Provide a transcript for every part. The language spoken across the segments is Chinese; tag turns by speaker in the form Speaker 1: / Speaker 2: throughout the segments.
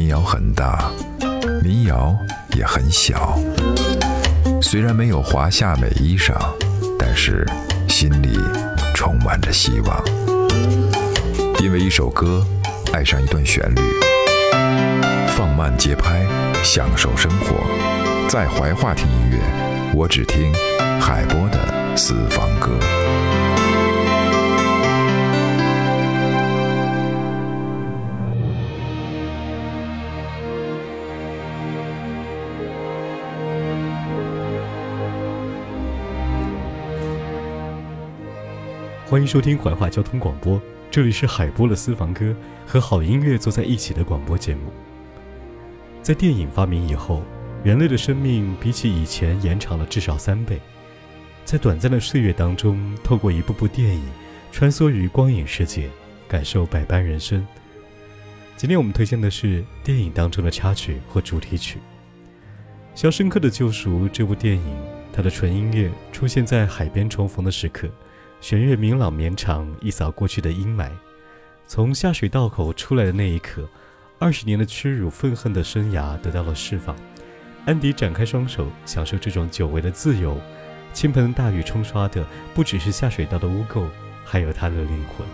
Speaker 1: 民谣很大，民谣也很小。虽然没有华夏美衣裳，但是心里充满着希望。因为一首歌，爱上一段旋律，放慢节拍，享受生活。在怀化听音乐，我只听海波的私房歌。
Speaker 2: 欢迎收听怀化交通广播，这里是海波的私房歌和好音乐坐在一起的广播节目。在电影发明以后，人类的生命比起以前延长了至少三倍。在短暂的岁月当中，透过一部部电影，穿梭于光影世界，感受百般人生。今天我们推荐的是电影当中的插曲或主题曲，《肖申克的救赎》这部电影，它的纯音乐出现在海边重逢的时刻。弦乐明朗绵长，一扫过去的阴霾。从下水道口出来的那一刻，二十年的屈辱、愤恨的生涯得到了释放。安迪展开双手，享受这种久违的自由。倾盆大雨冲刷的不只是下水道的污垢，还有他的灵魂。《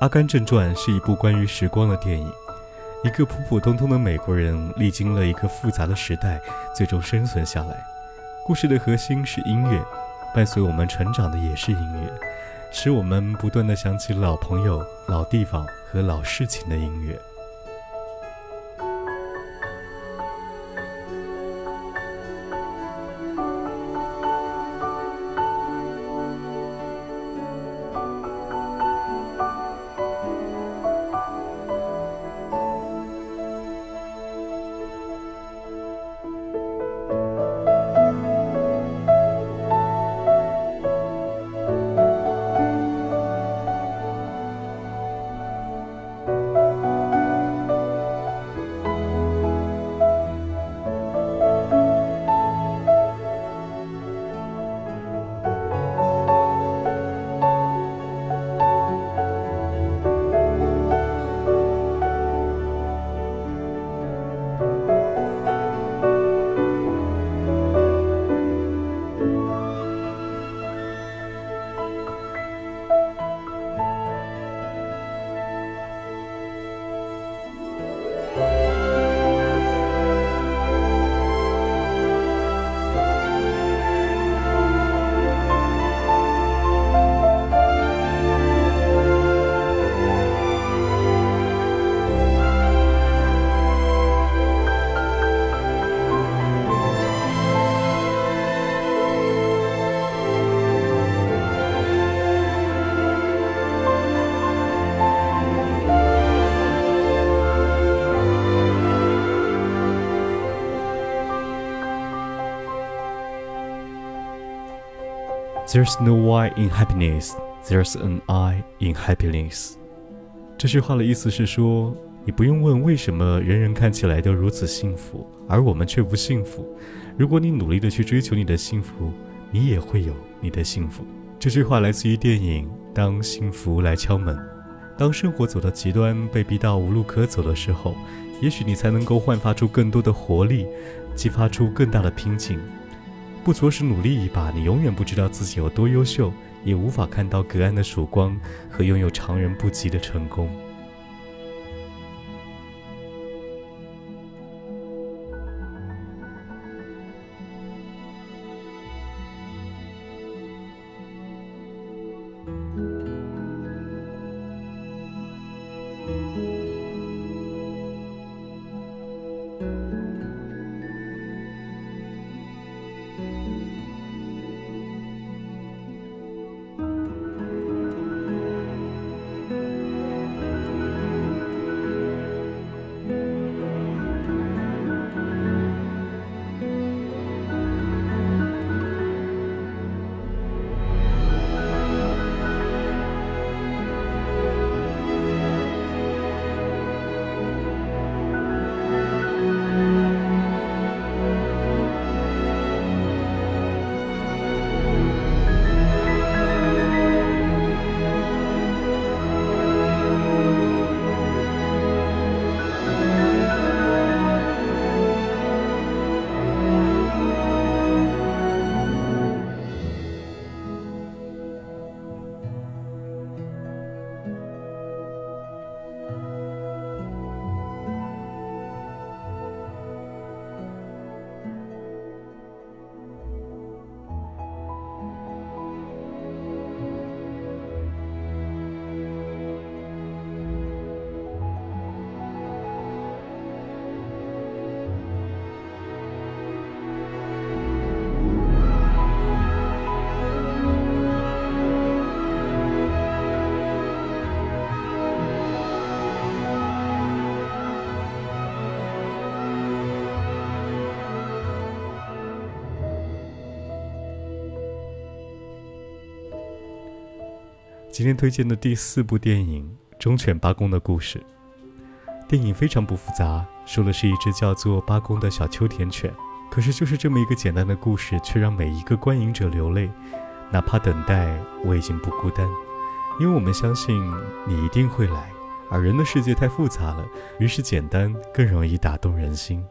Speaker 2: 阿甘正传》是一部关于时光的电影，一个普普通通的美国人历经了一个复杂的时代，最终生存下来。故事的核心是音乐，伴随我们成长的也是音乐，使我们不断的想起老朋友、老地方和老事情的音乐。There's no why in happiness, there's an I in happiness。这句话的意思是说，你不用问为什么人人看起来都如此幸福，而我们却不幸福。如果你努力的去追求你的幸福，你也会有你的幸福。这句话来自于电影《当幸福来敲门》。当生活走到极端，被逼到无路可走的时候，也许你才能够焕发出更多的活力，激发出更大的拼劲。不着实努力一把，你永远不知道自己有多优秀，也无法看到隔岸的曙光和拥有常人不及的成功。今天推荐的第四部电影《忠犬八公的故事》。电影非常不复杂，说的是一只叫做八公的小秋田犬。可是就是这么一个简单的故事，却让每一个观影者流泪。哪怕等待，我已经不孤单，因为我们相信你一定会来。而人的世界太复杂了，于是简单更容易打动人心。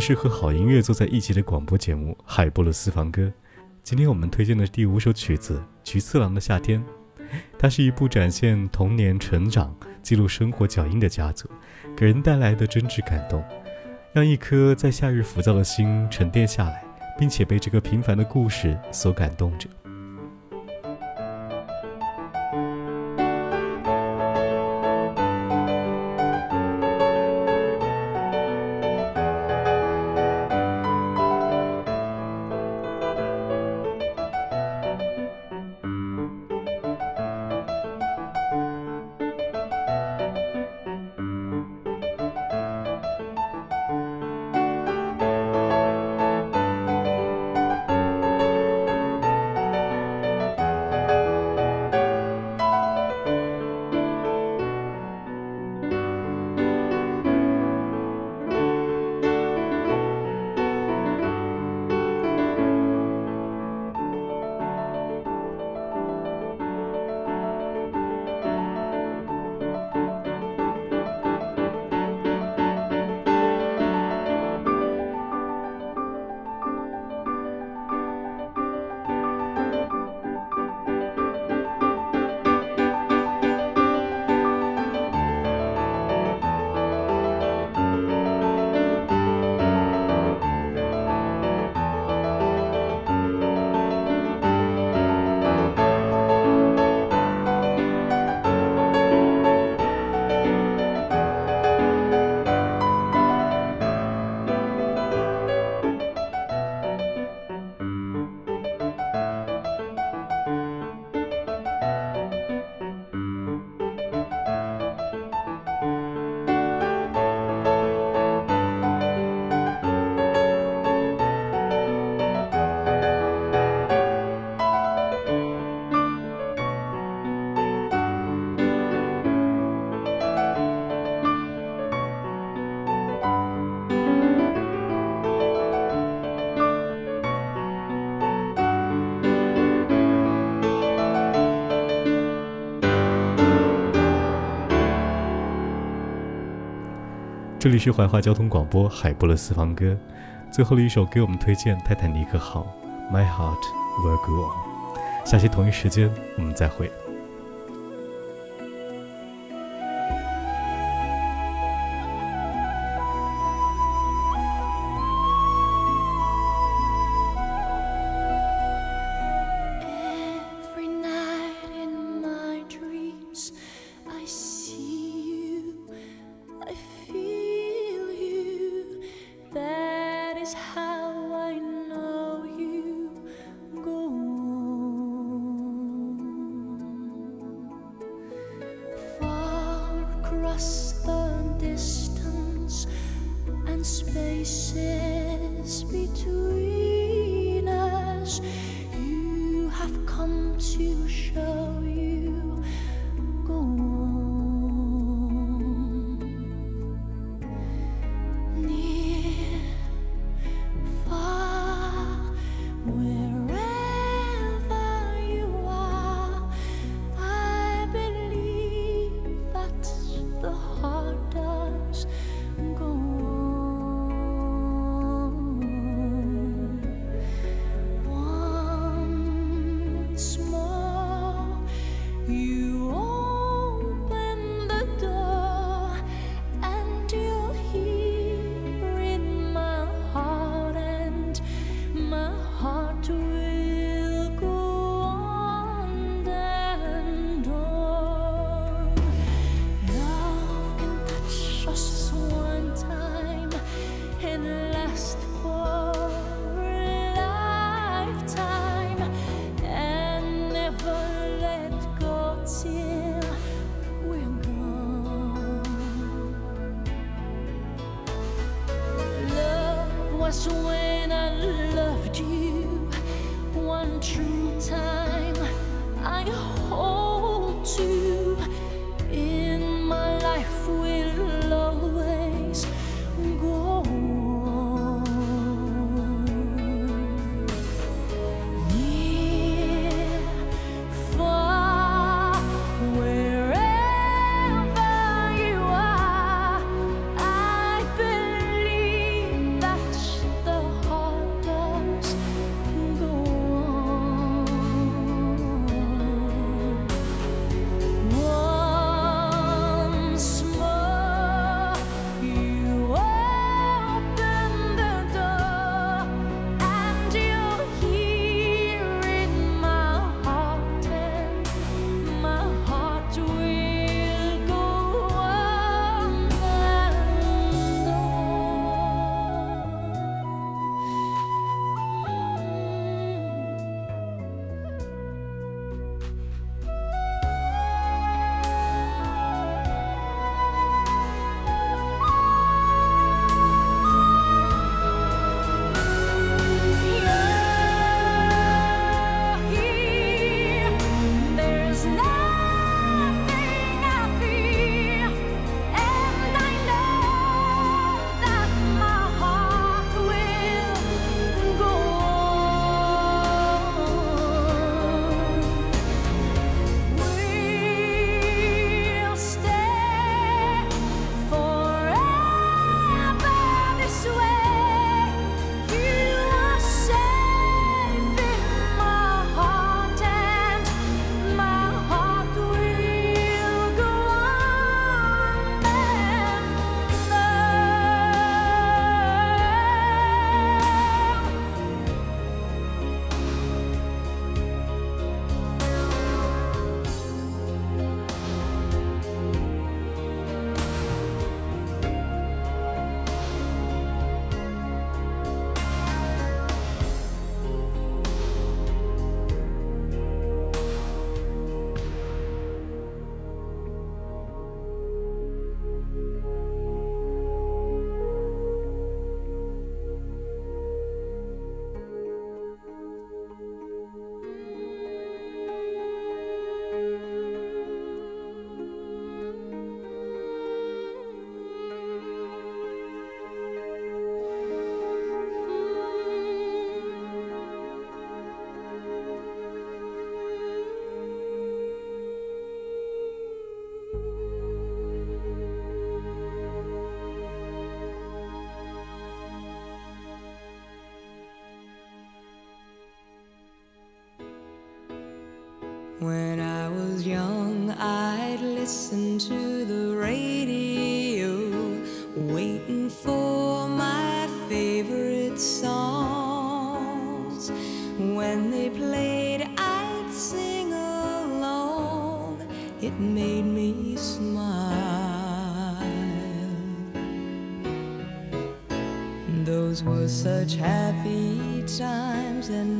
Speaker 2: 是和好音乐坐在一起的广播节目《海波的私房歌》。今天我们推荐的第五首曲子《菊次郎的夏天》，它是一部展现童年成长、记录生活脚印的佳作，给人带来的真挚感动，让一颗在夏日浮躁的心沉淀下来，并且被这个平凡的故事所感动着。
Speaker 3: 这里是怀化交通广播海波的私房歌，最后的一首给我们推荐《泰坦尼克号》，My Heart Will Go On。下期同一时间我们再会。When I was young, I'd listen to the radio, waiting for my favorite songs. When they played, I'd sing along. It made me smile. Those were such happy times, and